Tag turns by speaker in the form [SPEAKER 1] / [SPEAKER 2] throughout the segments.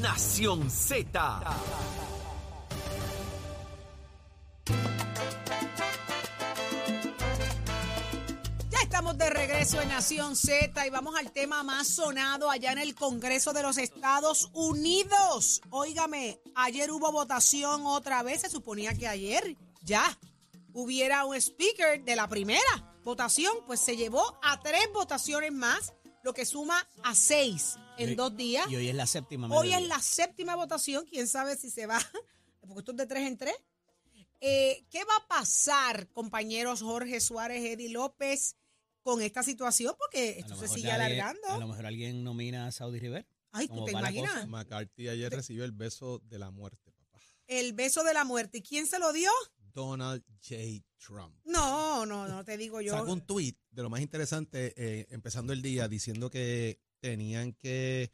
[SPEAKER 1] Nación Z.
[SPEAKER 2] Ya estamos de regreso en Nación Z y vamos al tema más sonado allá en el Congreso de los Estados Unidos. Óigame, ayer hubo votación otra vez, se suponía que ayer ya hubiera un speaker de la primera votación, pues se llevó a tres votaciones más, lo que suma a seis en
[SPEAKER 3] Y-
[SPEAKER 2] dos días.
[SPEAKER 3] Y hoy es la séptima.
[SPEAKER 2] Hoy
[SPEAKER 3] mediodía.
[SPEAKER 2] es la séptima votación, quién sabe si se va, porque esto es de tres en tres. Eh, ¿Qué va a pasar, compañeros Jorge Suárez, Eddie López, con esta situación? Porque esto se sigue
[SPEAKER 3] alguien-
[SPEAKER 2] alargando.
[SPEAKER 3] A lo mejor alguien nomina a Saudi River.
[SPEAKER 2] Ay, ¿tú te imaginas?
[SPEAKER 4] McCarthy ayer recibió el beso de la muerte, papá.
[SPEAKER 2] El beso de la muerte. ¿Y quién se lo dio?
[SPEAKER 4] Donald J. Trump.
[SPEAKER 2] No, no, no te digo yo.
[SPEAKER 4] Sacó un tweet de lo más interesante, eh, empezando el día, diciendo que tenían que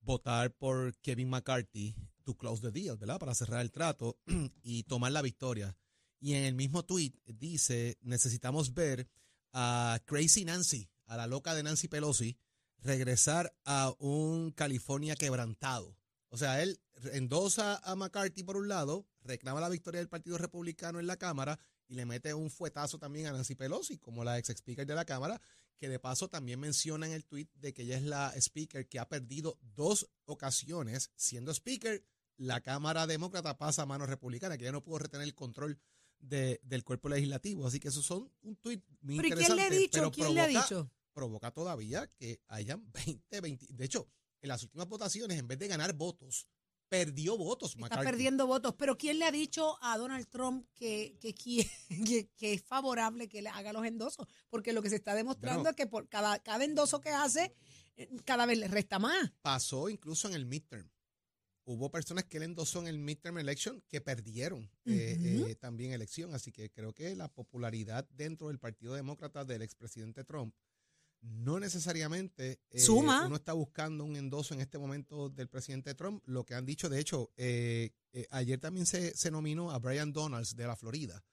[SPEAKER 4] votar por Kevin McCarthy to close the deal, ¿verdad? Para cerrar el trato y tomar la victoria. Y en el mismo tweet dice, necesitamos ver a Crazy Nancy, a la loca de Nancy Pelosi, regresar a un California quebrantado. O sea, él endosa a McCarthy por un lado, reclama la victoria del Partido Republicano en la Cámara y le mete un fuetazo también a Nancy Pelosi, como la ex speaker de la Cámara, que de paso también menciona en el tweet de que ella es la speaker que ha perdido dos ocasiones siendo speaker. La Cámara Demócrata pasa a manos republicanas, que ya no pudo retener el control de- del cuerpo legislativo. Así que esos son un tweet muy
[SPEAKER 2] ¿Pero ¿y quién
[SPEAKER 4] interesante.
[SPEAKER 2] le ha dicho?
[SPEAKER 4] pero
[SPEAKER 2] ¿Quién le ha
[SPEAKER 4] provoca-
[SPEAKER 2] dicho?
[SPEAKER 4] provoca todavía que hayan 20, 20. De hecho, en las últimas votaciones, en vez de ganar votos, perdió votos.
[SPEAKER 2] Está
[SPEAKER 4] McCarthy.
[SPEAKER 2] perdiendo votos. Pero ¿quién le ha dicho a Donald Trump que, que, qui- que, que es favorable que le haga los endosos? Porque lo que se está demostrando
[SPEAKER 4] Bueno.
[SPEAKER 2] es que por cada, cada endoso que hace, eh, cada vez le resta más.
[SPEAKER 4] Pasó incluso en el midterm. Hubo personas que él endosó en el midterm election que perdieron eh,
[SPEAKER 2] Ujú.
[SPEAKER 4] eh, también elección. Así que creo que la popularidad dentro del Partido Demócrata del expresidente Trump no necesariamente eh,
[SPEAKER 2] Suma.
[SPEAKER 4] uno está buscando un endoso en este momento del presidente Trump. Lo que han dicho, de hecho, eh, eh, ayer también se, se nominó a Brian Donalds de la Florida.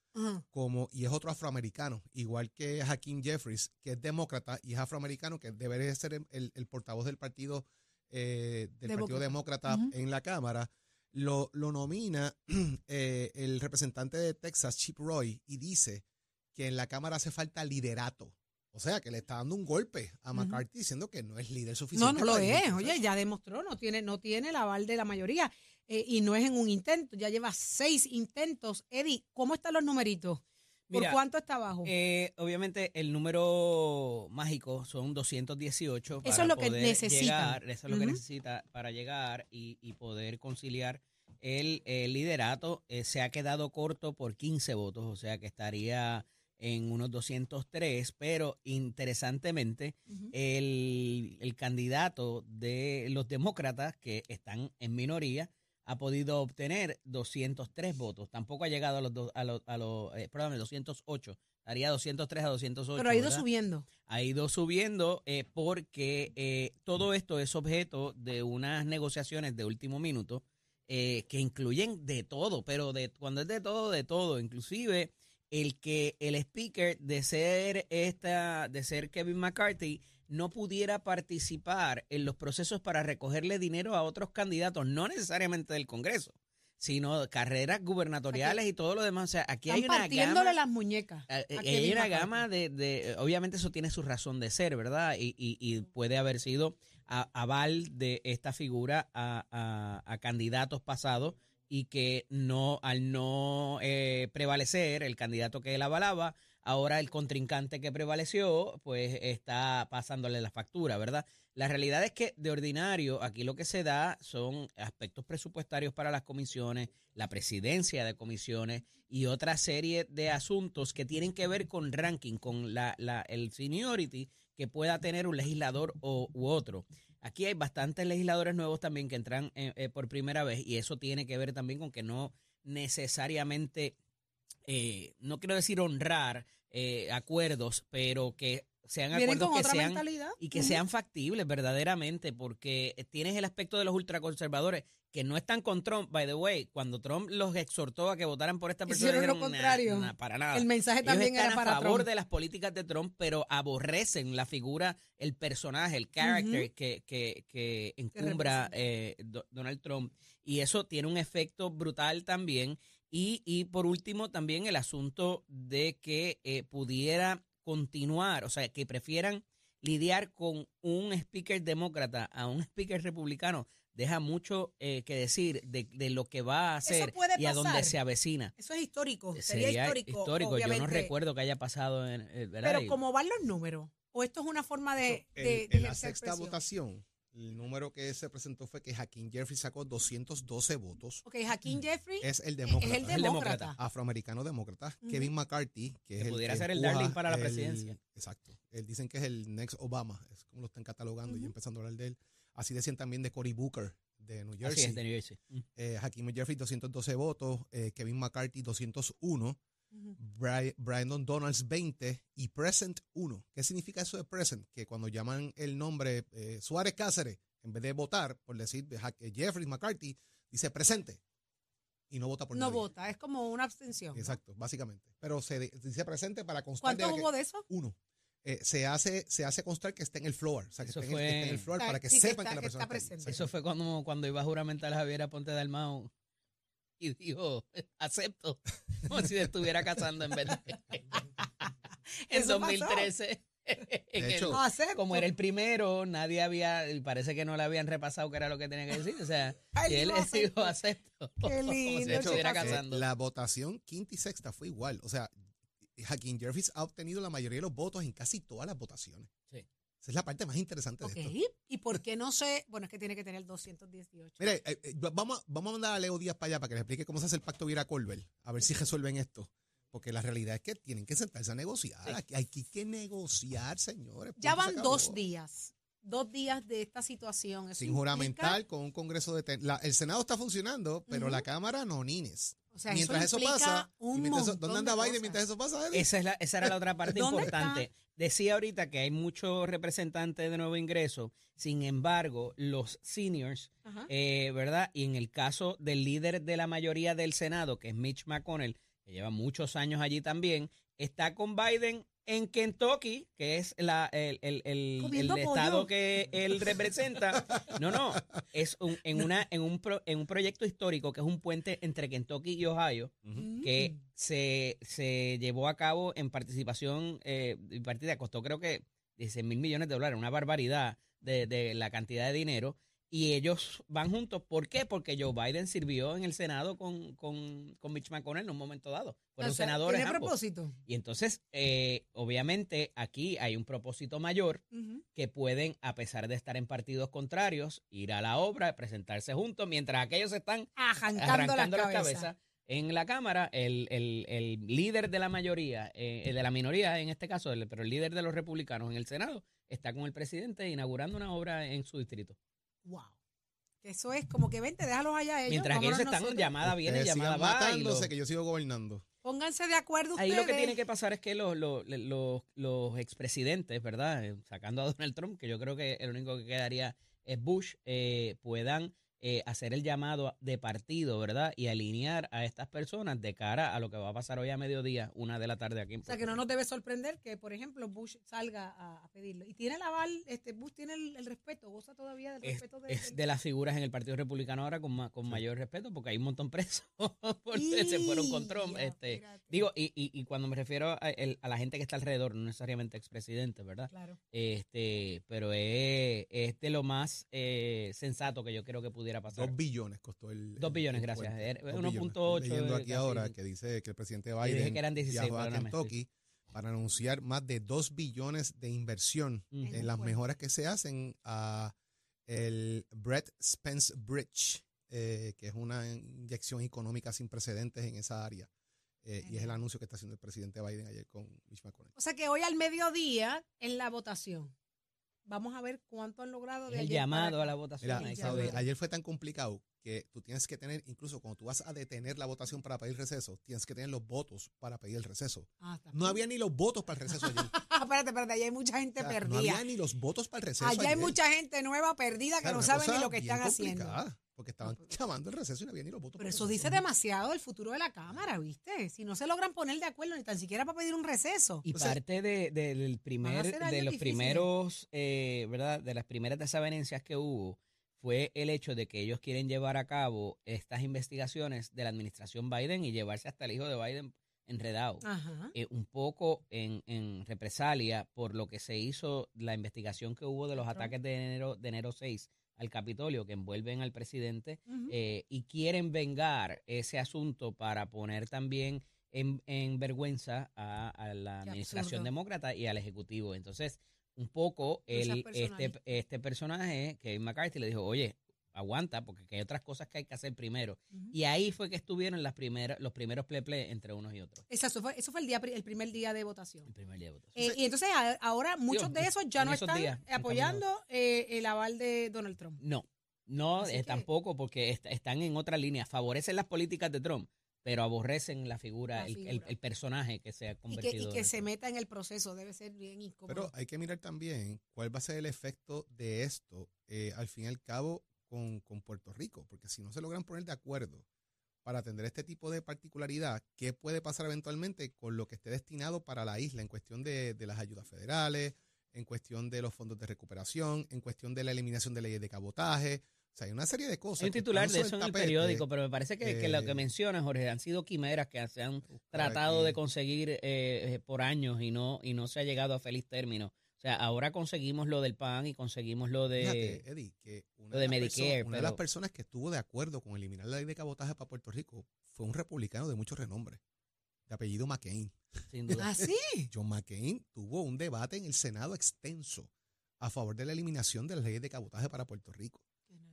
[SPEAKER 4] Como y es otro afroamericano, igual que Hakeem Jeffries, que es demócrata y es afroamericano, que debería ser el, el- el portavoz del partido del Partido
[SPEAKER 2] Demócrata.
[SPEAKER 4] Demócrata
[SPEAKER 2] Ujú.
[SPEAKER 4] en la Cámara, lo, lo nomina eh, el representante de Texas, Chip Roy, y dice que en la Cámara hace falta liderato. O sea, que le está dando un golpe a. McCarthy diciendo que no es líder
[SPEAKER 2] No,
[SPEAKER 4] suficiente.
[SPEAKER 2] no lo
[SPEAKER 4] para dirigir
[SPEAKER 2] es. Oye, ya demostró, no tiene, no tiene el aval de la mayoría. Eh, y no es en un intento, ya lleva seis intentos. Eddie, ¿cómo están los numeritos? ¿Por
[SPEAKER 3] Mira,
[SPEAKER 2] cuánto está abajo?
[SPEAKER 3] Eh, obviamente el número mágico son 218.
[SPEAKER 2] Eso
[SPEAKER 3] para
[SPEAKER 2] es lo que
[SPEAKER 3] poder llegar, eso es lo que necesita para llegar y, y poder conciliar el, el liderato. Eh, se ha quedado corto por 15 votos, o sea que estaría en unos 203, pero interesantemente el, el candidato de los demócratas, que están en minoría, ha podido obtener 203 votos. Tampoco ha llegado a los, do- a los, a los eh, perdón, 208. Estaría 203 a 208.
[SPEAKER 2] Pero ha ido
[SPEAKER 3] ¿verdad?
[SPEAKER 2] subiendo.
[SPEAKER 3] Ha ido subiendo eh, porque eh, todo esto es objeto de unas negociaciones de último minuto eh, que incluyen de todo, pero de cuando es de todo, de todo, inclusive el que el speaker de ser esta, de ser Kevin McCarthy, no pudiera participar en los procesos para recogerle dinero a otros candidatos, no necesariamente del Congreso, sino carreras gubernatoriales y todo lo demás. O sea, aquí hay una
[SPEAKER 2] partiéndole
[SPEAKER 3] gama.
[SPEAKER 2] las muñecas.
[SPEAKER 3] Eh, Hay una gama de, de- obviamente eso tiene su razón de ser, ¿verdad? Y, y- y puede haber sido a- aval de esta figura a, a- a candidatos pasados y que no, al no eh, prevalecer el candidato que él avalaba, ahora el contrincante que prevaleció, pues está pasándole la factura, ¿verdad? La realidad es que de ordinario aquí lo que se da son aspectos presupuestarios para las comisiones, la presidencia de comisiones y otra serie de asuntos que tienen que ver con ranking, con la, la- el seniority que pueda tener un legislador o, u otro. Aquí hay bastantes legisladores nuevos también que entran eh, eh, por primera vez y eso tiene que ver también con que no necesariamente, eh, no quiero decir honrar acuerdos, pero que sean
[SPEAKER 2] Vienen
[SPEAKER 3] acuerdos
[SPEAKER 2] con
[SPEAKER 3] que
[SPEAKER 2] otra
[SPEAKER 3] sean
[SPEAKER 2] mentalidad.
[SPEAKER 3] y que
[SPEAKER 2] Ujú.
[SPEAKER 3] sean factibles verdaderamente, porque tienes el aspecto de los ultraconservadores que no están con Trump. By the way, cuando Trump los exhortó a que votaran por esta persona,
[SPEAKER 2] Hicieron lo
[SPEAKER 3] dijeron, "Nah,
[SPEAKER 2] contrario.
[SPEAKER 3] nah, para nada.
[SPEAKER 2] El mensaje
[SPEAKER 3] Ellos
[SPEAKER 2] también
[SPEAKER 3] están
[SPEAKER 2] era
[SPEAKER 3] a
[SPEAKER 2] para
[SPEAKER 3] favor
[SPEAKER 2] Trump.
[SPEAKER 3] de las políticas de Trump, pero aborrecen la figura, el personaje, el character que, que, que encumbra eh, Do- Donald Trump. Y eso tiene un efecto brutal también. Y, y por último, también el asunto de que eh, pudiera continuar, o sea, que prefieran lidiar con un speaker demócrata a un speaker republicano, deja mucho eh, que decir de, de lo que va a hacer y a dónde se avecina.
[SPEAKER 2] Eso es histórico. Sería,
[SPEAKER 3] Sería
[SPEAKER 2] histórico.
[SPEAKER 3] Yo no recuerdo que haya pasado en. eh, ¿verdad?
[SPEAKER 2] Pero como van los números, o esto es una forma de,
[SPEAKER 4] En-
[SPEAKER 2] de-
[SPEAKER 4] en,
[SPEAKER 2] de
[SPEAKER 4] la sexta
[SPEAKER 2] presión?
[SPEAKER 4] votación, el número que se presentó fue que Hakeem Jeffrey sacó 212 votos.
[SPEAKER 2] Ok, Joaquín Jeffrey
[SPEAKER 4] Es el
[SPEAKER 2] es
[SPEAKER 4] demócrata.
[SPEAKER 2] el
[SPEAKER 3] el
[SPEAKER 2] demócrata.
[SPEAKER 4] afroamericano demócrata. Kevin McCarthy, que, es
[SPEAKER 3] Que
[SPEAKER 4] el
[SPEAKER 3] pudiera
[SPEAKER 4] que
[SPEAKER 3] ser el darling para la
[SPEAKER 4] el-
[SPEAKER 3] presidencia.
[SPEAKER 4] Exacto. Él dicen que es el next Obama, es como lo están catalogando y empezando a hablar de él. Así decían también de Cory Booker, de New
[SPEAKER 3] Así
[SPEAKER 4] Jersey.
[SPEAKER 3] es, de New Jersey. Mm.
[SPEAKER 4] Eh, Hakeem Jeffrey, 212 votos. eh, Kevin McCarthy, 201. Bri- Brandon Donalds 20 y Present 1. ¿Qué significa eso de Present? Que cuando llaman el nombre eh, Suárez Cáceres, en vez de votar por decir eh, Jeffrey McCarthy, dice presente y no vota por
[SPEAKER 2] No
[SPEAKER 4] nadie.
[SPEAKER 2] vota, es como una abstención. ¿no?
[SPEAKER 4] Exacto, básicamente. Pero se dice presente para constar de
[SPEAKER 2] ¿Cuántos
[SPEAKER 4] que-
[SPEAKER 2] hubo de eso?
[SPEAKER 4] uno. Eh, se hace se hace constar que esté en el floor, o sea, que,
[SPEAKER 3] Eso
[SPEAKER 4] esté en, el- que esté en el
[SPEAKER 3] fue-
[SPEAKER 4] floor para que
[SPEAKER 2] sí, que
[SPEAKER 4] sepan
[SPEAKER 2] está-
[SPEAKER 4] que la
[SPEAKER 2] que está
[SPEAKER 4] persona está ahí.
[SPEAKER 2] presente.
[SPEAKER 3] Eso fue cuando, cuando iba a juramentar a Javier Aponte de Almao y dijo, acepto, como si se estuviera casando en vez de... en
[SPEAKER 2] Eso pasó.
[SPEAKER 3] 2013. en el-
[SPEAKER 4] hecho,
[SPEAKER 2] No acepto.
[SPEAKER 3] como era el primero, nadie había, y parece que no le habían repasado qué era lo que tenía que decir. O sea,
[SPEAKER 2] Ay,
[SPEAKER 3] y él
[SPEAKER 2] dijo,
[SPEAKER 3] dijo, acepto.
[SPEAKER 2] Qué
[SPEAKER 3] como si estuviera
[SPEAKER 2] chico.
[SPEAKER 4] Eh,
[SPEAKER 3] casando.
[SPEAKER 4] la votación quinta y sexta fue igual. O sea, Hakeem Jeffrey ha obtenido la mayoría de los votos en casi todas las votaciones.
[SPEAKER 3] Sí.
[SPEAKER 4] Esa es la parte más interesante de esto.
[SPEAKER 2] ¿y por qué no sé? Bueno, es que tiene que tener 218.
[SPEAKER 4] Mire, eh, eh, vamos, a- vamos a mandar a Leo Díaz para allá para que le explique cómo se hace el pacto Vira Colbert. A ver si resuelven esto. Porque la realidad es que tienen que sentarse a negociar.
[SPEAKER 3] Sí.
[SPEAKER 4] Aquí hay que negociar, señores.
[SPEAKER 2] ya
[SPEAKER 4] se
[SPEAKER 2] van dos días. Dos días de esta situación. Eso
[SPEAKER 4] Sin
[SPEAKER 2] implica-
[SPEAKER 4] juramentar con un congreso de... ten- la- el Senado está funcionando, pero la Cámara no, nines.
[SPEAKER 2] O sea,
[SPEAKER 4] mientras eso,
[SPEAKER 2] implica
[SPEAKER 4] pasa, mientras eso-
[SPEAKER 2] montón
[SPEAKER 4] ¿dónde anda
[SPEAKER 2] de
[SPEAKER 4] Biden mientras eso pasa?
[SPEAKER 3] Esa, es la, esa era la otra parte
[SPEAKER 2] ¿Dónde
[SPEAKER 3] importante. Decía ahorita que hay muchos representantes de nuevo ingreso, sin embargo, los seniors, eh, ¿verdad? Y en el caso del líder de la mayoría del Senado, que es Mitch McConnell, que lleva muchos años allí también, está con Biden en Kentucky, que es la, el, el- el- el
[SPEAKER 2] pollo.
[SPEAKER 3] estado que él representa. No, no, es un- en, una, en, un pro- en un proyecto histórico que es un puente entre Kentucky y Ohio que
[SPEAKER 2] Mm.
[SPEAKER 3] se, se llevó a cabo en participación eh, y partida, costó creo que 16 mil millones de dólares, una barbaridad de, de la cantidad de dinero. Y ellos van juntos. ¿Por qué? Porque Joe Biden sirvió en el Senado con, con, con Mitch McConnell en un momento dado. Fueron
[SPEAKER 2] O sea,
[SPEAKER 3] senadores
[SPEAKER 2] ¿Tiene
[SPEAKER 3] ambos.
[SPEAKER 2] propósito?
[SPEAKER 3] Y entonces, eh, obviamente, aquí hay un propósito mayor que pueden, a pesar de estar en partidos contrarios, ir a la obra, presentarse juntos, mientras aquellos están
[SPEAKER 2] Arrancando,
[SPEAKER 3] arrancando
[SPEAKER 2] las
[SPEAKER 3] las
[SPEAKER 2] cabezas.
[SPEAKER 3] cabezas. En la Cámara, el, el- el líder de la mayoría, eh, el de la minoría en este caso, el- pero el líder de los republicanos en el Senado, está con el presidente inaugurando una obra en su distrito.
[SPEAKER 2] Wow. Eso es como que vente, déjalos allá ellos.
[SPEAKER 3] Mientras que ellos están,
[SPEAKER 2] nosotros.
[SPEAKER 3] llamada viene,
[SPEAKER 4] Ustedes
[SPEAKER 3] llamada va. y
[SPEAKER 4] matándose
[SPEAKER 3] lo-
[SPEAKER 4] que yo sigo gobernando.
[SPEAKER 2] Pónganse de acuerdo
[SPEAKER 3] ahí
[SPEAKER 2] ustedes.
[SPEAKER 3] lo que tiene que pasar es que los, los, los, los expresidentes, ¿verdad? Eh, Sacando a Donald Trump, que yo creo que el único que quedaría es Bush, eh, puedan eh, hacer el llamado de partido, ¿verdad? Y alinear a estas personas de cara a lo que va a pasar hoy a mediodía, una de la tarde aquí en
[SPEAKER 2] O sea, que no nos debe sorprender que, por ejemplo, Bush salga a, a pedirlo. Y tiene el aval, este, Bush tiene el, el respeto, goza todavía del
[SPEAKER 3] es,
[SPEAKER 2] respeto de,
[SPEAKER 3] es de las figuras en el Partido Republicano ahora con, ma- con mayor respeto, porque hay un montón presos porque se fueron con Trump.
[SPEAKER 2] Ya,
[SPEAKER 3] Este, digo, y, y, y cuando me refiero a, el- a la gente que está alrededor, no necesariamente expresidente, ¿verdad?
[SPEAKER 2] Claro.
[SPEAKER 3] Este, pero es, es de lo más eh, sensato que yo creo que pudiera pasar.
[SPEAKER 4] Dos billones costó el.
[SPEAKER 3] Dos billones,
[SPEAKER 4] el
[SPEAKER 3] gracias.
[SPEAKER 4] puente.
[SPEAKER 3] Era
[SPEAKER 4] Dos billones.
[SPEAKER 3] 1.8,
[SPEAKER 4] Estoy leyendo aquí
[SPEAKER 3] casi.
[SPEAKER 4] ahora que dice que el presidente
[SPEAKER 3] Yo dije
[SPEAKER 4] Biden
[SPEAKER 3] que eran 16,
[SPEAKER 4] viajó a Kentucky para anunciar más de dos billones de inversión.
[SPEAKER 2] En
[SPEAKER 4] en las mejoras que se hacen a el Brett Spence Bridge, eh, que es una inyección económica sin precedentes en esa área. Eh, y es el anuncio que está haciendo el presidente Biden ayer con Mitch McConnell.
[SPEAKER 2] O sea que hoy al mediodía en la votación. Vamos a ver cuánto han logrado de
[SPEAKER 3] el
[SPEAKER 2] ayer
[SPEAKER 3] llamado a la votación.
[SPEAKER 4] Mira, ayer fue tan complicado que tú tienes que tener, incluso cuando tú vas a detener la votación para pedir receso, tienes que tener los votos para pedir el receso.
[SPEAKER 2] Ah,
[SPEAKER 4] No había ni los votos para el receso ayer.
[SPEAKER 2] Espérate, espérate, allá hay mucha gente
[SPEAKER 4] O sea,
[SPEAKER 2] perdida.
[SPEAKER 4] no había ni los votos para el receso.
[SPEAKER 2] Allá hay mucha gente nueva perdida que no
[SPEAKER 4] una
[SPEAKER 2] saben ni lo que están haciendo.
[SPEAKER 4] Porque estaban llamando el receso y no había ni los votos
[SPEAKER 2] Pero
[SPEAKER 4] el
[SPEAKER 2] eso dice demasiado del futuro de la Cámara, ¿viste? Si no se logran poner de acuerdo ni tan siquiera para pedir un receso.
[SPEAKER 3] Y
[SPEAKER 4] Entonces,
[SPEAKER 3] parte de, del primer, de los
[SPEAKER 2] difíciles.
[SPEAKER 3] primeros, eh, ¿verdad? De las primeras desavenencias que hubo fue el hecho de que ellos quieren llevar a cabo estas investigaciones de la administración Biden y llevarse hasta el hijo de Biden enredado.
[SPEAKER 2] Ajá.
[SPEAKER 3] eh, un poco en, en represalia por lo que se hizo, la investigación que hubo de los
[SPEAKER 2] Trump.
[SPEAKER 3] ataques de enero, de enero 6 al Capitolio que envuelven al presidente eh, y quieren vengar ese asunto para poner también en, en vergüenza a, a la
[SPEAKER 2] Qué
[SPEAKER 3] administración
[SPEAKER 2] absurdo.
[SPEAKER 3] demócrata y al Ejecutivo. Entonces, un poco el, este, este personaje, Kevin McCarthy, le dijo, oye, aguanta, porque que hay otras cosas que hay que hacer primero. Y ahí fue que estuvieron las primeras, los primeros ple entre unos y otros.
[SPEAKER 2] Exacto, fue, eso fue el, día, el primer día de votación.
[SPEAKER 3] El primer día de votación.
[SPEAKER 2] Eh, y entonces a- ahora muchos de esos ya no
[SPEAKER 3] esos
[SPEAKER 2] están
[SPEAKER 3] días,
[SPEAKER 2] apoyando eh, el aval de Donald Trump.
[SPEAKER 3] No, no, eh,
[SPEAKER 2] que-
[SPEAKER 3] tampoco, porque est- están en otra línea. Favorecen las políticas de Trump, pero aborrecen la figura,
[SPEAKER 2] La
[SPEAKER 3] el, el- personaje que se ha
[SPEAKER 2] Y que,
[SPEAKER 3] convertido.
[SPEAKER 2] y que
[SPEAKER 3] en
[SPEAKER 2] se meta en el proceso debe ser bien incómodo.
[SPEAKER 4] Pero hay que mirar también cuál va a ser el efecto de esto, eh, al fin y al cabo, con, con Puerto Rico. Porque si no se logran poner de acuerdo para atender este tipo de particularidad, ¿qué puede pasar eventualmente con lo que esté destinado para la isla en cuestión de, de las ayudas federales, en cuestión de los fondos de recuperación, en cuestión de la eliminación de leyes de cabotaje? O sea, hay una serie de cosas.
[SPEAKER 3] Hay un titular de eso en el
[SPEAKER 4] tapete.
[SPEAKER 3] periódico, pero me parece que, que lo que
[SPEAKER 4] eh,
[SPEAKER 3] menciona Jorge han sido quimeras que se han tratado
[SPEAKER 4] aquí.
[SPEAKER 3] de conseguir eh, eh, por años y no y no se ha llegado a feliz término. Sea, ahora conseguimos lo del PAN y conseguimos lo de
[SPEAKER 4] Fíjate, Eddie, que una,
[SPEAKER 3] lo de
[SPEAKER 4] las
[SPEAKER 3] Medicare,
[SPEAKER 4] una de las personas que estuvo de acuerdo con eliminar la ley de cabotaje para Puerto Rico fue un republicano de mucho renombre, de apellido McCain.
[SPEAKER 3] sin duda.
[SPEAKER 2] ¿Ah, sí?
[SPEAKER 4] John McCain tuvo un debate en el Senado extenso a favor de la eliminación de las leyes de cabotaje para Puerto Rico,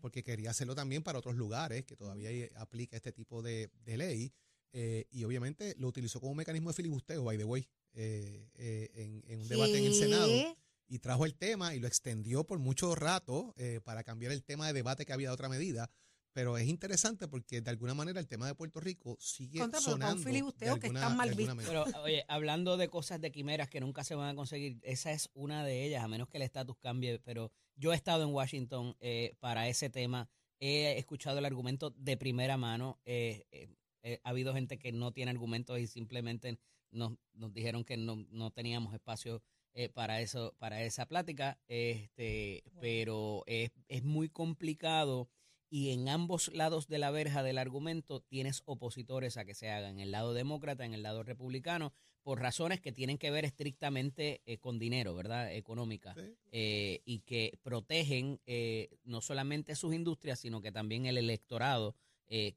[SPEAKER 4] porque quería hacerlo también para otros lugares que todavía aplica este tipo de, de ley. eh, y obviamente lo utilizó como un mecanismo de filibusteo, by the way, eh, eh, en, en un debate en el Senado
[SPEAKER 2] ¿Qué?
[SPEAKER 4] y trajo el tema y lo extendió por mucho rato eh, para cambiar el tema de debate que había de otra medida. Pero es interesante porque de alguna manera el tema de Puerto Rico sigue
[SPEAKER 2] Contra,
[SPEAKER 4] sonando. de
[SPEAKER 2] filibusteo que
[SPEAKER 4] alguna-
[SPEAKER 2] está mal
[SPEAKER 4] alguna
[SPEAKER 2] visto.
[SPEAKER 3] Pero, oye, hablando de cosas de quimeras que nunca se van a conseguir, esa es una de ellas, a menos que el estatus cambie. Pero yo he estado en Washington eh, para ese tema. He escuchado el argumento de primera mano. eh, eh, eh, ha habido gente que no tiene argumentos y simplemente nos, nos dijeron que no, no teníamos espacio eh, para eso, para esa plática. Este,
[SPEAKER 2] Wow.
[SPEAKER 3] pero es, es muy complicado y en ambos lados de la verja del argumento tienes opositores a que se haga, en el lado demócrata, en el lado republicano, por razones que tienen que ver estrictamente eh, con dinero, ¿verdad? Económica,
[SPEAKER 4] Sí.
[SPEAKER 3] eh, y que protegen eh, no solamente sus industrias, sino que también el electorado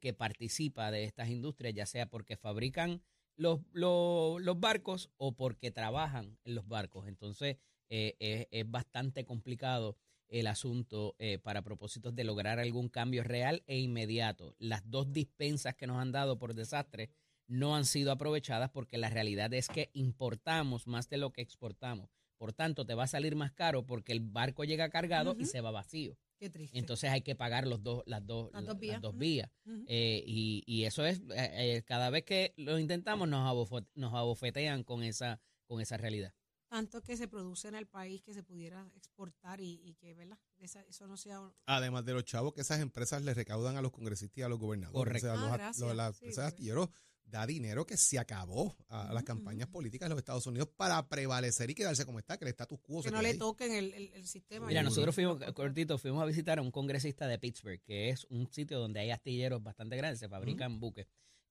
[SPEAKER 3] que participa de estas industrias, ya sea porque fabrican los, los, los barcos o porque trabajan en los barcos. Entonces, eh, es, es bastante complicado el asunto eh, para propósitos de lograr algún cambio real e inmediato. Las dos dispensas que nos han dado por desastre no han sido aprovechadas porque la realidad es que importamos más de lo que exportamos. Por tanto, te va a salir más caro porque el barco llega cargado y se va vacío.
[SPEAKER 2] Qué triste.
[SPEAKER 3] Entonces hay que pagar los dos, las dos,
[SPEAKER 2] Las
[SPEAKER 3] la-
[SPEAKER 2] dos vías.
[SPEAKER 3] las dos. Eh, y, y eso es, eh, eh, cada vez que lo intentamos nos, abofo- nos abofetean con esa, con esa realidad.
[SPEAKER 2] Tanto que se produce en el país que se pudiera exportar y, y que, ¿verdad? Esa- eso no sea...
[SPEAKER 4] Además de los chavos que esas empresas le recaudan a los congresistas y a los gobernadores.
[SPEAKER 3] Correcto.
[SPEAKER 4] O sea,
[SPEAKER 2] Ah,
[SPEAKER 4] los-
[SPEAKER 2] gracias.
[SPEAKER 4] los- las
[SPEAKER 2] Sí,
[SPEAKER 4] empresas
[SPEAKER 2] porque-
[SPEAKER 4] astilleros da dinero que se acabó a, a las campañas políticas de los Estados Unidos para prevalecer y quedarse como está, que el status quo
[SPEAKER 2] Que
[SPEAKER 4] se
[SPEAKER 2] no le
[SPEAKER 4] ahí.
[SPEAKER 2] toquen el, el- el sistema.
[SPEAKER 3] Mira, nosotros fuimos, cortito, fuimos a visitar a un congresista de Pittsburgh, que es un sitio donde hay astilleros bastante grandes, se fabrican buques.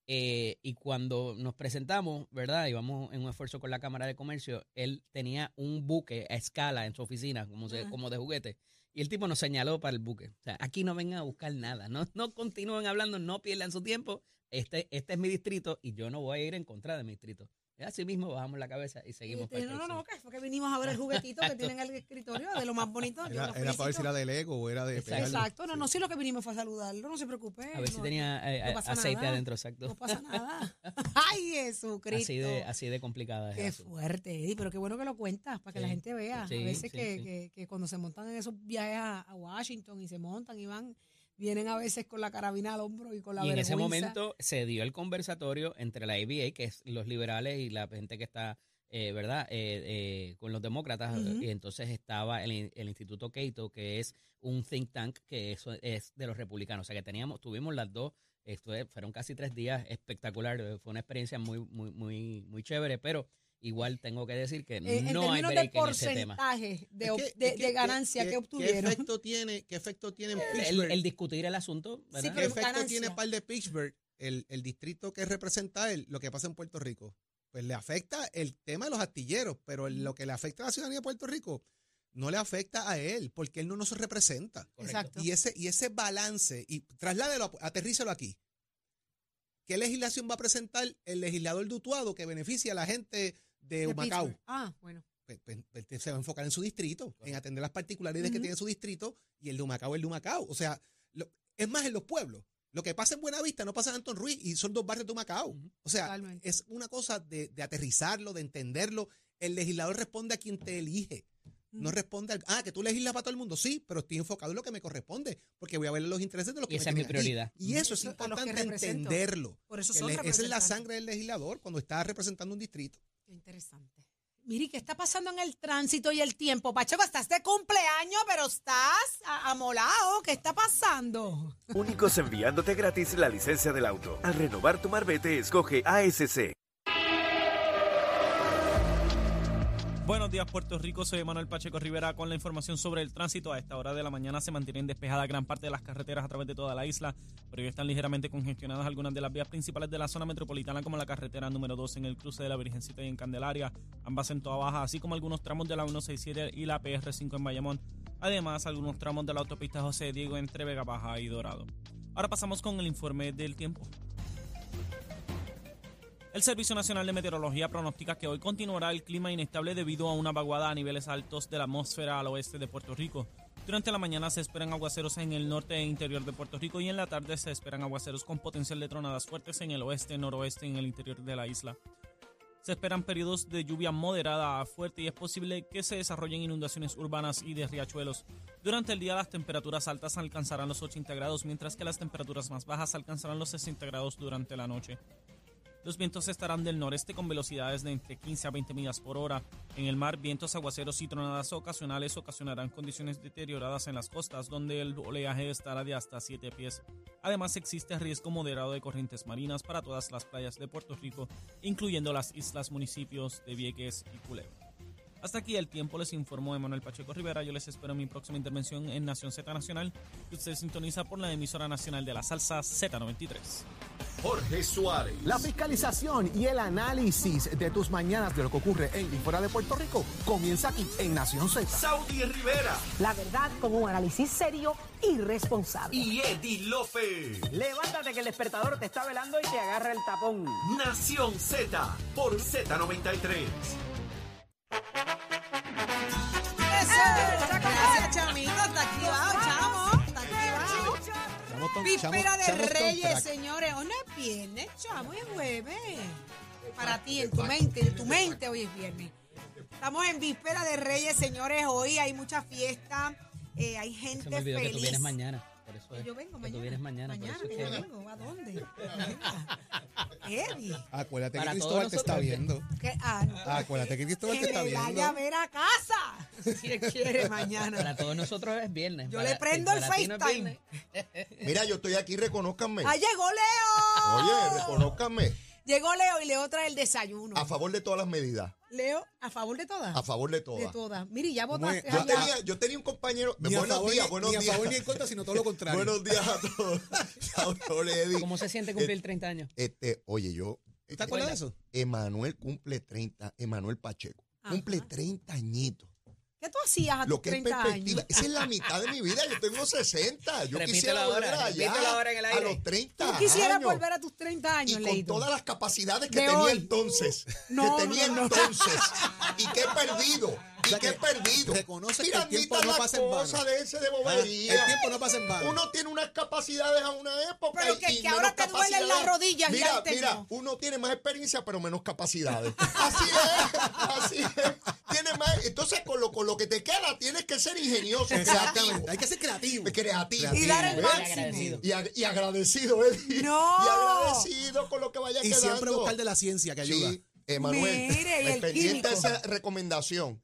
[SPEAKER 3] Eh, y cuando nos presentamos, ¿verdad? Íbamos en un esfuerzo con la Cámara de Comercio, él tenía un buque a escala en su oficina, como, se- como de juguete. Y el tipo nos señaló para el buque. O sea, aquí no vengan a buscar nada, no, no continúen hablando, no pierdan su tiempo. Este, este es mi distrito y yo no voy a ir en contra de mi distrito. Así mismo bajamos la cabeza y seguimos.
[SPEAKER 2] Este, no, no, no, que fue que vinimos a ver el juguetito que tienen en el escritorio, de lo más bonito.
[SPEAKER 4] Era, era para ver si era de Lego o era de
[SPEAKER 3] Exacto.
[SPEAKER 4] pegarle.
[SPEAKER 2] Exacto, no, no, sí lo que vinimos fue a saludarlo, no se preocupe.
[SPEAKER 3] A ver si tenía eh,
[SPEAKER 2] no
[SPEAKER 3] aceite
[SPEAKER 2] nada.
[SPEAKER 3] adentro, exacto.
[SPEAKER 2] No pasa nada. Ay, Jesucristo.
[SPEAKER 3] Así de, así de complicada
[SPEAKER 2] Qué fuerte, Eddie, pero qué bueno que lo cuentas para que la gente vea.
[SPEAKER 3] sí,
[SPEAKER 2] a veces
[SPEAKER 3] sí,
[SPEAKER 2] que,
[SPEAKER 3] sí.
[SPEAKER 2] Que, que cuando se montan en esos viajes a, a Washington y se montan y van, vienen a veces con la carabina al hombro y con la
[SPEAKER 3] y en ese
[SPEAKER 2] vergüenza.
[SPEAKER 3] momento se dio el conversatorio entre la ABA, que es los liberales, y la gente que está, eh, ¿verdad?, eh, eh, con los demócratas.
[SPEAKER 2] Ujú.
[SPEAKER 3] Y entonces estaba el, el Instituto Cato, que es un think tank que eso es de los republicanos. O sea que teníamos, tuvimos las dos. Esto es- fueron casi tres días espectacular. Fue una experiencia muy, muy, muy, muy chévere, pero igual tengo que decir que
[SPEAKER 2] Eh, en
[SPEAKER 3] no hay
[SPEAKER 2] términos de
[SPEAKER 3] break en ese tema.
[SPEAKER 2] porcentaje de,
[SPEAKER 4] Es que-
[SPEAKER 2] de-
[SPEAKER 4] es que-
[SPEAKER 2] de ganancia
[SPEAKER 4] ¿qué-
[SPEAKER 2] que obtuvieron.
[SPEAKER 4] ¿Qué efecto tiene, qué efecto tiene en
[SPEAKER 3] El,
[SPEAKER 4] Pittsburgh?
[SPEAKER 3] el discutir el asunto, ¿verdad?
[SPEAKER 2] Sí,
[SPEAKER 4] ¿Qué efecto
[SPEAKER 2] ganancia.
[SPEAKER 4] tiene para el de Pittsburgh, el, el distrito que representa él, lo que pasa en Puerto Rico? Pues le afecta el tema de los astilleros, pero lo que le afecta a la ciudadanía de Puerto Rico no le afecta a él, porque él no nos representa.
[SPEAKER 3] Correcto.
[SPEAKER 2] Exacto.
[SPEAKER 4] Y ese, y ese balance, y trasládelo, aterrícelo aquí. ¿Qué legislación va a presentar el legislador dutuado que beneficia a la gente de,
[SPEAKER 2] de
[SPEAKER 4] Humacao?
[SPEAKER 2] Pittsburgh. Ah, bueno.
[SPEAKER 4] Pues, pues, pues, se va a enfocar en su distrito, en atender las particularidades que tiene su distrito, y el de Humacao es el de Humacao. O sea, lo- es más en los pueblos. Lo que pasa en Buenavista no pasa en Anton Ruiz y son dos barrios de Humacao. O sea,
[SPEAKER 2] Totalmente.
[SPEAKER 4] es una cosa de, de aterrizarlo, de entenderlo. El legislador responde a quien te elige. No responde al, ah, que tú legislas para todo el mundo. Sí, pero estoy enfocado en lo que me corresponde, porque voy a ver los intereses de los
[SPEAKER 3] Y
[SPEAKER 4] que me
[SPEAKER 3] esa es mi
[SPEAKER 4] aquí.
[SPEAKER 3] prioridad.
[SPEAKER 4] Y eso es importante entenderlo.
[SPEAKER 2] Por eso son
[SPEAKER 4] le- esa es la sangre del legislador cuando está representando un distrito.
[SPEAKER 2] Qué interesante. Miri, ¿qué está pasando en el tránsito y el tiempo? Pacheco, estás de cumpleaños, pero estás amolado. ¿Qué está pasando?
[SPEAKER 1] Únicos enviándote gratis la licencia del auto. Al renovar tu marbete, escoge ASC.
[SPEAKER 5] Buenos días Puerto Rico, soy Manuel Pacheco Rivera con la información sobre el tránsito. A esta hora de la mañana se mantienen despejadas gran parte de las carreteras a través de toda la isla, pero ya están ligeramente congestionadas algunas de las vías principales de la zona metropolitana como la carretera número 2 en el cruce de la Virgencita y en Candelaria, ambas en toda baja, así como algunos tramos de la 167 y la PR5 en Bayamón. Además, algunos tramos de la autopista José Diego entre Vega Baja y Dorado. Ahora pasamos con el informe del tiempo. El Servicio Nacional de Meteorología pronostica que hoy continuará el clima inestable debido a una vaguada a niveles altos de la atmósfera al oeste de Puerto Rico. Durante la mañana se esperan aguaceros en el norte e interior de Puerto Rico y en la tarde se esperan aguaceros con potencial de tronadas fuertes en el oeste, noroeste y en el interior de la isla. Se esperan periodos de lluvia moderada a fuerte y es posible que se desarrollen inundaciones urbanas y de riachuelos. Durante el día las temperaturas altas alcanzarán los 80 grados, mientras que las temperaturas más bajas alcanzarán los 60 grados durante la noche. Los vientos estarán del noreste con velocidades de entre 15 a 20 millas por hora. En el mar, vientos, aguaceros y tronadas ocasionales ocasionarán condiciones deterioradas en las costas, donde el oleaje estará de hasta 7 pies. Además, existe riesgo moderado de corrientes marinas para todas las playas de Puerto Rico, incluyendo las islas municipios de Vieques y Culebra. Hasta aquí el tiempo, les informó Emanuel Pacheco Rivera. Yo les espero en mi próxima intervención en Nación Z Nacional, que usted sintoniza por la emisora nacional de la salsa Z93.
[SPEAKER 6] Jorge Suárez.
[SPEAKER 7] La fiscalización y el análisis de tus mañanas de lo que ocurre en y fuera de Puerto Rico comienza aquí en Nación Z.
[SPEAKER 6] Saudi Rivera.
[SPEAKER 8] La verdad con un análisis serio y responsable.
[SPEAKER 6] Y Eddie Lofe.
[SPEAKER 9] Levántate que el despertador te está velando y te agarra el tapón.
[SPEAKER 6] Nación Z por Z93.
[SPEAKER 2] Víspera de Reyes, señores. Hoy no es viernes, chamo, es jueves. Para ti, en tu mente, en tu mente hoy es viernes. Estamos en víspera de Reyes, señores. Hoy hay mucha fiesta. eh, hay gente
[SPEAKER 3] Se me olvidó
[SPEAKER 2] feliz.
[SPEAKER 3] que tú vienes mañana. Por eso
[SPEAKER 2] Que
[SPEAKER 3] es,
[SPEAKER 2] yo vengo
[SPEAKER 3] que
[SPEAKER 2] mañana.
[SPEAKER 3] tú vienes mañana. por
[SPEAKER 2] Mañana
[SPEAKER 3] eso es
[SPEAKER 2] que
[SPEAKER 3] que-
[SPEAKER 2] yo vengo. ¿A dónde? Venga. Eddie.
[SPEAKER 4] Acuérdate
[SPEAKER 3] Para
[SPEAKER 4] que Cristóbal te está viendo.
[SPEAKER 2] ¿Qué? Ah, no.
[SPEAKER 4] Acuérdate que Cristóbal te
[SPEAKER 2] Que
[SPEAKER 4] está
[SPEAKER 2] me
[SPEAKER 4] viendo.
[SPEAKER 2] vaya a ver a casa. Si él quiere mañana.
[SPEAKER 3] Para todos nosotros es viernes.
[SPEAKER 2] Yo
[SPEAKER 3] Para-
[SPEAKER 2] le prendo el FaceTime.
[SPEAKER 6] Mira, yo estoy aquí, reconózcanme.
[SPEAKER 2] ¡Ah, llegó Leo!
[SPEAKER 6] Oye, reconózcanme.
[SPEAKER 2] Llegó Leo y Leo trae el desayuno.
[SPEAKER 6] A favor de todas las medidas.
[SPEAKER 2] Leo, ¿a favor de todas?
[SPEAKER 6] A favor de
[SPEAKER 2] De
[SPEAKER 6] todas.
[SPEAKER 2] todas. Mire, ya votaste.
[SPEAKER 6] Yo
[SPEAKER 2] allá.
[SPEAKER 6] tenía, yo tenía un compañero.
[SPEAKER 4] Ni a
[SPEAKER 6] buenos
[SPEAKER 4] favor,
[SPEAKER 6] días,
[SPEAKER 4] ni,
[SPEAKER 6] buenos
[SPEAKER 4] ni a
[SPEAKER 6] días.
[SPEAKER 4] favor ni en contra, sino todo lo contrario.
[SPEAKER 6] Buenos días a todos.
[SPEAKER 3] ¿Cómo se siente cumplir 30 años?
[SPEAKER 6] Este, oye, yo.
[SPEAKER 4] ¿Tú te acuerdas de eso?
[SPEAKER 6] Emanuel cumple 30, Emanuel Pacheco.
[SPEAKER 2] Ajá.
[SPEAKER 6] Cumple 30 añitos.
[SPEAKER 2] ¿Qué ¿Qué tú hacías a
[SPEAKER 6] Lo
[SPEAKER 2] tus
[SPEAKER 6] que es
[SPEAKER 2] 30
[SPEAKER 6] perspectiva.
[SPEAKER 2] años?
[SPEAKER 6] Esa es la mitad de mi vida. Yo tengo 60. Yo
[SPEAKER 3] Repítelo
[SPEAKER 6] quisiera
[SPEAKER 3] ahora,
[SPEAKER 6] volver allá
[SPEAKER 3] en el
[SPEAKER 6] a
[SPEAKER 3] aire.
[SPEAKER 6] los 30
[SPEAKER 2] ¿Tú quisieras
[SPEAKER 6] años.
[SPEAKER 2] volver a tus 30 años,
[SPEAKER 6] y con
[SPEAKER 2] Leito?
[SPEAKER 6] todas las capacidades que
[SPEAKER 2] De
[SPEAKER 6] tenía
[SPEAKER 2] hoy.
[SPEAKER 6] entonces.
[SPEAKER 2] No,
[SPEAKER 6] que tenía
[SPEAKER 2] no, no.
[SPEAKER 6] entonces. Y que he perdido. Y
[SPEAKER 4] O sea
[SPEAKER 6] que he perdido.
[SPEAKER 4] reconoce que el tiempo no
[SPEAKER 6] la
[SPEAKER 4] pasa en vano.
[SPEAKER 6] de ese de
[SPEAKER 4] Ah,
[SPEAKER 6] bobería.
[SPEAKER 4] el tiempo no pasa en vano.
[SPEAKER 6] Uno tiene unas capacidades a una época.
[SPEAKER 2] Pero
[SPEAKER 6] y-
[SPEAKER 2] que-
[SPEAKER 6] y
[SPEAKER 2] que ahora te duelen las rodillas y
[SPEAKER 6] Mira,
[SPEAKER 2] antes
[SPEAKER 6] mira,
[SPEAKER 2] no.
[SPEAKER 6] uno tiene más experiencia, pero menos capacidades. Así es, así es. Tiene más. Entonces, con lo, con lo que te queda, tienes que ser ingenioso,
[SPEAKER 4] Exactamente.
[SPEAKER 6] creativo.
[SPEAKER 4] Hay que ser creativo.
[SPEAKER 6] Creativo.
[SPEAKER 2] Y dar el máximo.
[SPEAKER 6] Y, ag- y agradecido, Eddie.
[SPEAKER 2] No.
[SPEAKER 6] Y agradecido con lo que vaya
[SPEAKER 4] Y
[SPEAKER 6] quedando.
[SPEAKER 4] siempre buscar de la ciencia que ayuda.
[SPEAKER 6] Sí, Emanuel.
[SPEAKER 2] Mire, y el
[SPEAKER 6] pendiente
[SPEAKER 2] químico.
[SPEAKER 6] esa recomendación.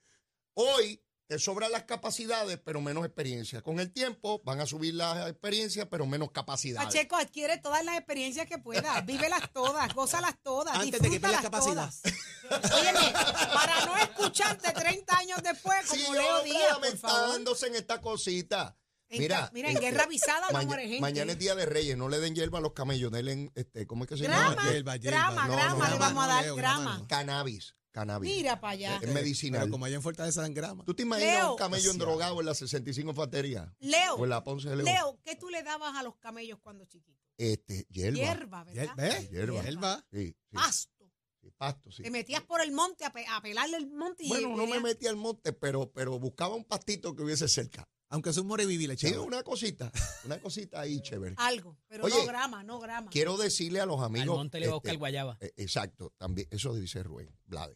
[SPEAKER 6] Hoy te sobran las capacidades, pero menos experiencia. Con el tiempo van a subir las experiencias, pero menos capacidades.
[SPEAKER 2] Pacheco, adquiere todas las experiencias que puedas, vívelas todas, gózalas todas,
[SPEAKER 4] Antes de que pierdas
[SPEAKER 2] disfrútalas
[SPEAKER 4] capacidad.
[SPEAKER 2] todas. Óyeme, para no escucharte 30 años después, como
[SPEAKER 6] Sí,
[SPEAKER 2] Leo Díaz, por favor.
[SPEAKER 6] lamentándose en esta cosita. Mira,
[SPEAKER 2] en
[SPEAKER 6] este,
[SPEAKER 2] guerra avisada no
[SPEAKER 6] maña-
[SPEAKER 2] muere gente.
[SPEAKER 6] Mañana es Día de Reyes, no le den hierba a los camellos, denle, este, ¿cómo es que se
[SPEAKER 2] Grama,
[SPEAKER 6] llama?
[SPEAKER 4] hierba, hierba.
[SPEAKER 2] grama,
[SPEAKER 6] No,
[SPEAKER 2] grama,
[SPEAKER 6] no,
[SPEAKER 2] le vamos a dar grama.
[SPEAKER 6] Cannabis, cannabis.
[SPEAKER 2] Mira para allá.
[SPEAKER 6] Es medicinal.
[SPEAKER 4] Pero como allá en Fortaleza dan grama.
[SPEAKER 6] ¿Tú te imaginas
[SPEAKER 2] Leo.
[SPEAKER 6] un camello endrogado en la 65 infantería?
[SPEAKER 2] Leo,
[SPEAKER 6] O en la Ponce de León.
[SPEAKER 2] Leo, ¿qué tú le dabas a los camellos cuando chiquitos?
[SPEAKER 6] Este, hierba.
[SPEAKER 2] Hierba, ¿verdad?
[SPEAKER 4] ¿Ves?
[SPEAKER 6] Hierba.
[SPEAKER 4] Hierba.
[SPEAKER 6] Sí, sí,
[SPEAKER 2] Pasto.
[SPEAKER 6] sí, pasto, sí.
[SPEAKER 2] Te metías por el monte a, pe- a pelarle el monte y
[SPEAKER 6] Bueno, no me
[SPEAKER 2] venía-
[SPEAKER 6] metí al monte, pero, pero buscaba un pastito que hubiese cerca.
[SPEAKER 4] Aunque es un moreviví le
[SPEAKER 6] Sí, una cosita, una cosita ahí chévere.
[SPEAKER 2] algo, pero
[SPEAKER 6] Oye,
[SPEAKER 2] no grama, no grama.
[SPEAKER 6] Quiero decirle a los
[SPEAKER 3] Al
[SPEAKER 6] amigos.
[SPEAKER 3] monte le va a buscar
[SPEAKER 6] este,
[SPEAKER 3] guayaba.
[SPEAKER 6] eh, exacto, también, eso dice Rubén Blade.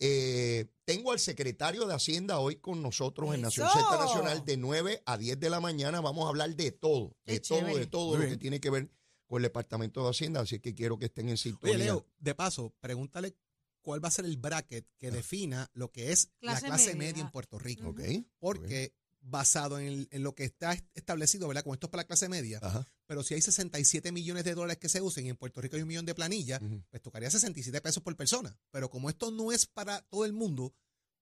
[SPEAKER 6] Eh, tengo al secretario de Hacienda hoy con nosotros en Nación
[SPEAKER 2] ¡Eso!
[SPEAKER 6] Z Nacional de 9 a 10 de la mañana. Vamos a hablar de todo, de
[SPEAKER 2] Qué
[SPEAKER 6] todo,
[SPEAKER 2] chévere.
[SPEAKER 6] de todo
[SPEAKER 4] Muy
[SPEAKER 6] lo
[SPEAKER 4] bien.
[SPEAKER 6] que tiene que ver con el Departamento de Hacienda. Así que quiero que estén en sintonía.
[SPEAKER 4] Oye, Leo, de paso, pregúntale cuál va a ser el bracket que defina lo que es
[SPEAKER 2] Clase
[SPEAKER 4] la clase
[SPEAKER 2] media.
[SPEAKER 4] media en Puerto Rico.
[SPEAKER 6] Ok.
[SPEAKER 4] Porque basado en, el- en lo que está est- establecido, ¿verdad? Como esto es para la clase media,
[SPEAKER 6] Ajá.
[SPEAKER 4] pero si hay 67 millones de dólares que se usen y en Puerto Rico hay un millón de planillas,
[SPEAKER 6] Ujú.
[SPEAKER 4] pues tocaría 67 pesos por persona. Pero como esto no es para todo el mundo,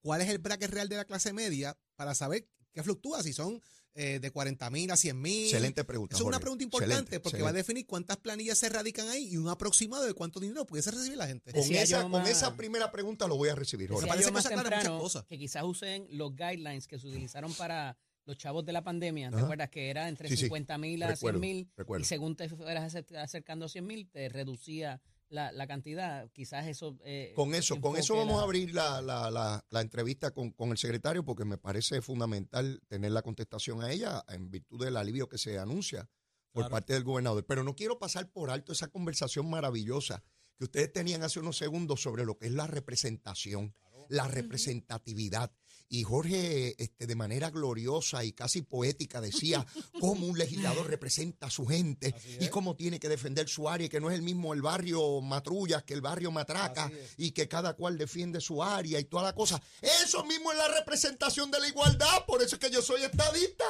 [SPEAKER 4] ¿cuál es el bracket real de la clase media para saber qué fluctúa? Si son eh, de 40 mil a 100 mil.
[SPEAKER 6] Excelente pregunta.
[SPEAKER 4] Eso es una
[SPEAKER 6] Jorge.
[SPEAKER 4] pregunta importante
[SPEAKER 6] Excelente,
[SPEAKER 4] porque va a definir cuántas planillas se radican ahí y un aproximado de cuánto dinero pudiese recibir la gente.
[SPEAKER 6] Con, esa, con
[SPEAKER 3] más-
[SPEAKER 6] esa primera pregunta lo voy a recibir. Jorge.
[SPEAKER 3] Decía
[SPEAKER 4] parece que
[SPEAKER 3] más
[SPEAKER 4] muchas
[SPEAKER 3] temprano
[SPEAKER 4] cosas.
[SPEAKER 3] que quizás usen los guidelines que se utilizaron para los chavos de la pandemia. ¿Te
[SPEAKER 6] Ajá.
[SPEAKER 3] acuerdas que era entre
[SPEAKER 6] Sí, sí.
[SPEAKER 3] 50 mil a
[SPEAKER 6] Recuerdo,
[SPEAKER 3] 100 mil?
[SPEAKER 6] recuerdo.
[SPEAKER 3] Y según te fueras acer- acercando a 100 mil, te reducía la, la cantidad. Quizás eso. eh,
[SPEAKER 6] Con eso, con eso vamos
[SPEAKER 3] la-
[SPEAKER 6] a abrir la, la, la, la entrevista con, con el secretario porque me parece fundamental tener la contestación a ella en virtud del alivio que se anuncia por
[SPEAKER 4] Claro.
[SPEAKER 6] parte del gobernador. Pero no quiero pasar por alto esa conversación maravillosa que ustedes tenían hace unos segundos sobre lo que es la representación, la representatividad. Y Jorge, este, de manera gloriosa y casi poética, decía cómo un legislador representa a su gente y cómo tiene que defender su área que no es el mismo el barrio Matrullas que el barrio Matraca y que cada cual defiende su área y toda la cosa. Eso mismo es la representación de la igualdad, por eso es que yo soy estadista.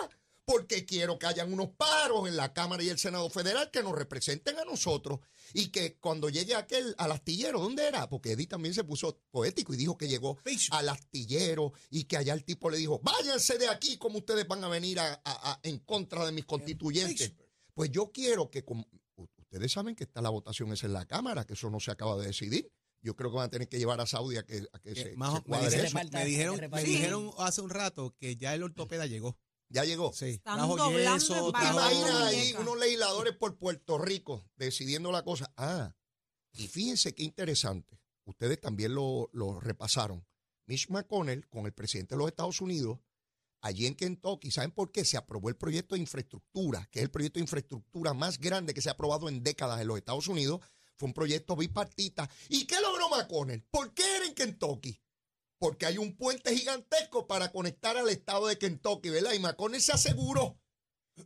[SPEAKER 6] Porque quiero que hayan unos paros en la Cámara y el Senado Federal que nos representen a nosotros. Y que cuando llegue aquel al astillero, ¿dónde era? Porque Eddie también se puso poético y dijo que llegó al astillero y que allá el tipo le dijo, váyanse de aquí como ustedes van a venir a- a- a- en contra de mis constituyentes. Pues yo quiero que, como, ustedes saben que está la votación esa en la Cámara, que eso no se acaba de decidir. Yo creo que van a tener que llevar a Saudi a que, a que
[SPEAKER 4] Que
[SPEAKER 6] se,
[SPEAKER 4] más o-
[SPEAKER 6] se
[SPEAKER 4] me,
[SPEAKER 6] cuadre
[SPEAKER 4] dijeron,
[SPEAKER 6] eso.
[SPEAKER 3] reparta-
[SPEAKER 4] me dijeron, me dijeron hace un rato que ya el ortopeda llegó.
[SPEAKER 6] Ya llegó.
[SPEAKER 4] Sí,
[SPEAKER 2] Están
[SPEAKER 4] trajo
[SPEAKER 2] doblando
[SPEAKER 4] yeso,
[SPEAKER 2] en
[SPEAKER 6] ¿Tú te
[SPEAKER 2] Trajo-
[SPEAKER 6] imaginas
[SPEAKER 2] Trabajo
[SPEAKER 6] ahí unos legisladores por Puerto Rico decidiendo la cosa? Ah, y fíjense qué interesante. Ustedes también lo, lo repasaron. Mitch McConnell con el presidente de los Estados Unidos, allí en Kentucky, ¿saben por qué? Se aprobó el proyecto de infraestructura, que es el proyecto de infraestructura más grande que se ha aprobado en décadas en los Estados Unidos. Fue un proyecto bipartita. ¿Y qué logró McConnell? ¿Por qué era en Kentucky? Porque hay un puente gigantesco para conectar al estado de Kentucky, ¿verdad? Y McConnell se aseguró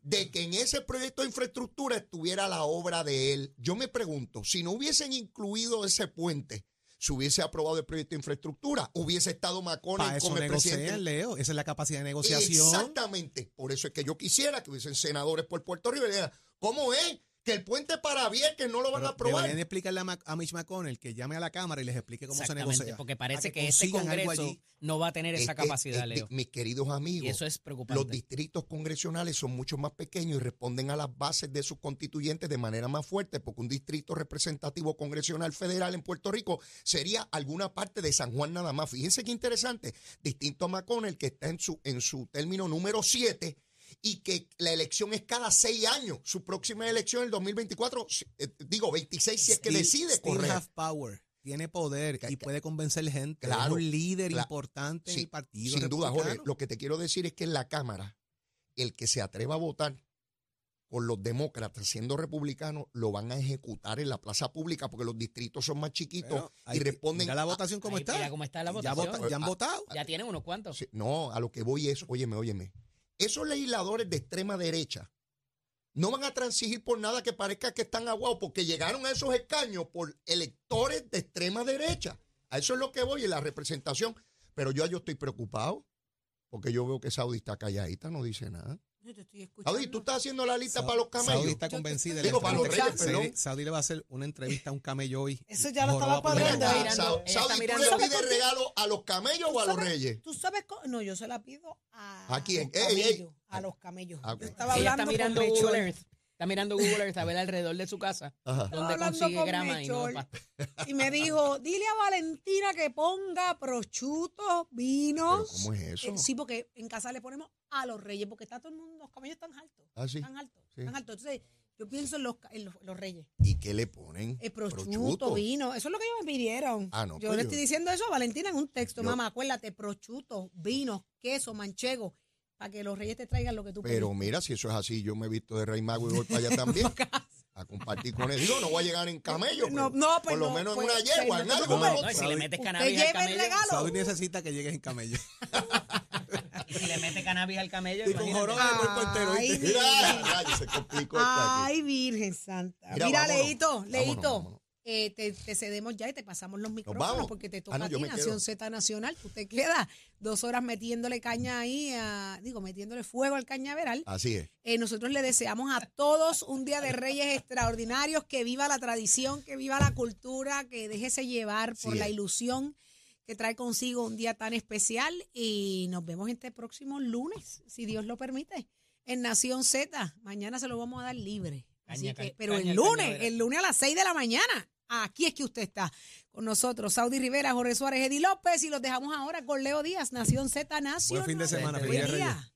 [SPEAKER 6] de que en ese proyecto de infraestructura estuviera la obra de él. Yo me pregunto, si no hubiesen incluido ese puente, se hubiese aprobado el proyecto de infraestructura, hubiese estado McConnell con el presidente.
[SPEAKER 4] Leo. Esa es la capacidad de negociación.
[SPEAKER 6] Exactamente. Por eso es que yo quisiera que hubiesen senadores por Puerto Rico ¿cómo es Que el puente para Vieques no lo van
[SPEAKER 4] Pero
[SPEAKER 6] a aprobar.
[SPEAKER 4] deberían explicarle a, Mac- a Mitch McConnell que llame a la Cámara y les explique cómo se negocia.
[SPEAKER 3] porque parece que, este
[SPEAKER 4] consigan algo
[SPEAKER 3] Congreso
[SPEAKER 4] allí.
[SPEAKER 3] no va a tener esa
[SPEAKER 6] Es que,
[SPEAKER 3] capacidad, Leo.
[SPEAKER 6] Mis queridos amigos,
[SPEAKER 3] Y eso es preocupante.
[SPEAKER 6] los distritos congresionales son mucho más pequeños y responden a las bases de sus constituyentes de manera más fuerte, porque un distrito representativo congresional federal en Puerto Rico sería alguna parte de San Juan nada más. Fíjense qué interesante, distinto a McConnell, que está en su, en su término número 7 y que la elección es cada seis años. Su próxima elección el 2024, eh, digo 26 si es que decide
[SPEAKER 4] still
[SPEAKER 6] correr.
[SPEAKER 4] have power. Tiene poder
[SPEAKER 6] Que-
[SPEAKER 4] y puede convencer gente.
[SPEAKER 6] Claro,
[SPEAKER 4] es un líder importante en
[SPEAKER 6] Sí,
[SPEAKER 4] el partido.
[SPEAKER 6] Sin duda, Jorge. Lo que te quiero decir es que en la Cámara, el que se atreva a votar con los demócratas siendo republicanos, lo van a ejecutar en la plaza pública porque los distritos son más chiquitos
[SPEAKER 4] Bueno,
[SPEAKER 6] y
[SPEAKER 4] ahí-
[SPEAKER 6] responden.
[SPEAKER 4] Mira la votación cómo
[SPEAKER 3] Ahí,
[SPEAKER 4] está.
[SPEAKER 3] mira cómo está la
[SPEAKER 4] Ya,
[SPEAKER 3] votación.
[SPEAKER 4] vota- ya han
[SPEAKER 6] Ah,
[SPEAKER 4] votado.
[SPEAKER 3] Ya tienen unos cuantos.
[SPEAKER 6] Sí, no, a lo que voy es, óyeme, óyeme. Esos legisladores de extrema derecha no van a transigir por nada que parezca que están aguados porque llegaron a esos escaños por electores de extrema derecha. A eso es lo que voy en la representación. Pero yo, yo estoy preocupado porque yo veo que Saudi está calladita, no dice nada.
[SPEAKER 2] Yo te estoy escuchando.
[SPEAKER 6] Saudi, tú estás haciendo la lista
[SPEAKER 4] Sa-
[SPEAKER 6] para los camellos.
[SPEAKER 4] Saudi está convencida.
[SPEAKER 6] Digo, para los reyes, perdón.
[SPEAKER 4] Saudi- le va a hacer una entrevista a un camello hoy.
[SPEAKER 2] Eso ya lo estaba cuadrando.
[SPEAKER 6] Saudi, ¿tú le
[SPEAKER 2] ¿Sabes
[SPEAKER 6] pides regalo a los camellos o a los reyes?
[SPEAKER 2] ¿Tú sabes? No, yo se la pido a,
[SPEAKER 6] ¿A quién? Ey, ey.
[SPEAKER 2] camellos. A los camellos.
[SPEAKER 6] Ah.
[SPEAKER 2] Yo estaba hablando con Mechol.
[SPEAKER 3] Está mirando Google Earth a ver alrededor de su casa
[SPEAKER 6] Ajá.
[SPEAKER 3] donde
[SPEAKER 2] hablando
[SPEAKER 3] consigue
[SPEAKER 2] con
[SPEAKER 3] grama y no
[SPEAKER 2] Y me dijo, dile a Valentina que ponga prosciutto, vinos.
[SPEAKER 6] ¿Pero cómo es eso?
[SPEAKER 2] Eh, sí, porque en casa le ponemos a los reyes, porque está todo el mundo, los camellos están altos.
[SPEAKER 6] Ah, sí.
[SPEAKER 2] Están altos,
[SPEAKER 6] Sí.
[SPEAKER 2] están altos. Entonces, yo pienso en los, en los, los reyes.
[SPEAKER 6] ¿Y qué le ponen?
[SPEAKER 2] El prosciutto,
[SPEAKER 6] Prosciutto.
[SPEAKER 2] vino. Eso es lo que ellos me pidieron.
[SPEAKER 6] Ah, no,
[SPEAKER 2] yo
[SPEAKER 6] pues
[SPEAKER 2] le
[SPEAKER 6] yo-
[SPEAKER 2] estoy diciendo eso a Valentina en un texto.
[SPEAKER 6] Yo-
[SPEAKER 2] Mamá, acuérdate, prosciutto, vino, queso, manchego, para que los reyes te traigan lo que tú
[SPEAKER 6] Pero
[SPEAKER 2] pediste.
[SPEAKER 6] mira, si eso es así, yo me he visto de Rey Mago y voy para allá también. a compartir con él. Digo, no voy a llegar en camello.
[SPEAKER 2] No,
[SPEAKER 6] pero
[SPEAKER 2] no, pues
[SPEAKER 6] Por lo
[SPEAKER 2] no,
[SPEAKER 6] menos en
[SPEAKER 2] pues,
[SPEAKER 6] una yegua,
[SPEAKER 2] pues,
[SPEAKER 6] en algo.
[SPEAKER 3] No, y si le metes cannabis al
[SPEAKER 2] el
[SPEAKER 3] camello.
[SPEAKER 4] Saudi necesita que llegues en camello.
[SPEAKER 3] Y si le mete cannabis al camello,
[SPEAKER 4] Y con
[SPEAKER 3] imagínate.
[SPEAKER 4] joroba de cuerpo entero.
[SPEAKER 2] Ay.
[SPEAKER 6] Mira, se complicó.
[SPEAKER 2] Ay, Virgen Santa.
[SPEAKER 6] Mira,
[SPEAKER 2] Mira,
[SPEAKER 6] vámonos,
[SPEAKER 2] Leito,
[SPEAKER 6] vámonos,
[SPEAKER 2] Leito,
[SPEAKER 6] vámonos.
[SPEAKER 2] Eh, te, te cedemos ya y te pasamos los micrófonos porque te
[SPEAKER 6] Ah,
[SPEAKER 2] toca
[SPEAKER 6] no,
[SPEAKER 2] a ti. Nación Z Nacional. Tú te quedas dos horas metiéndole caña ahí, a- digo, metiéndole fuego al cañaveral.
[SPEAKER 6] Así es.
[SPEAKER 2] Eh, nosotros le deseamos a todos un día de Reyes extraordinarios, que viva la tradición, que viva la cultura, que déjese llevar por
[SPEAKER 6] Sí
[SPEAKER 2] la
[SPEAKER 6] es.
[SPEAKER 2] ilusión que trae consigo un día tan especial y nos vemos este próximo lunes, si Dios lo permite, en Nación Z. Mañana se lo vamos a dar libre. Así
[SPEAKER 3] Caña,
[SPEAKER 2] que, pero
[SPEAKER 3] caña
[SPEAKER 2] el lunes, el lunes a las 6 de la mañana, aquí es que usted está con nosotros. Saudi Rivera, Jorge Suárez, Eddie López y los dejamos ahora con Leo Díaz, Nación Z Nacional.
[SPEAKER 4] Buen fin de semana,
[SPEAKER 3] Buen
[SPEAKER 2] día.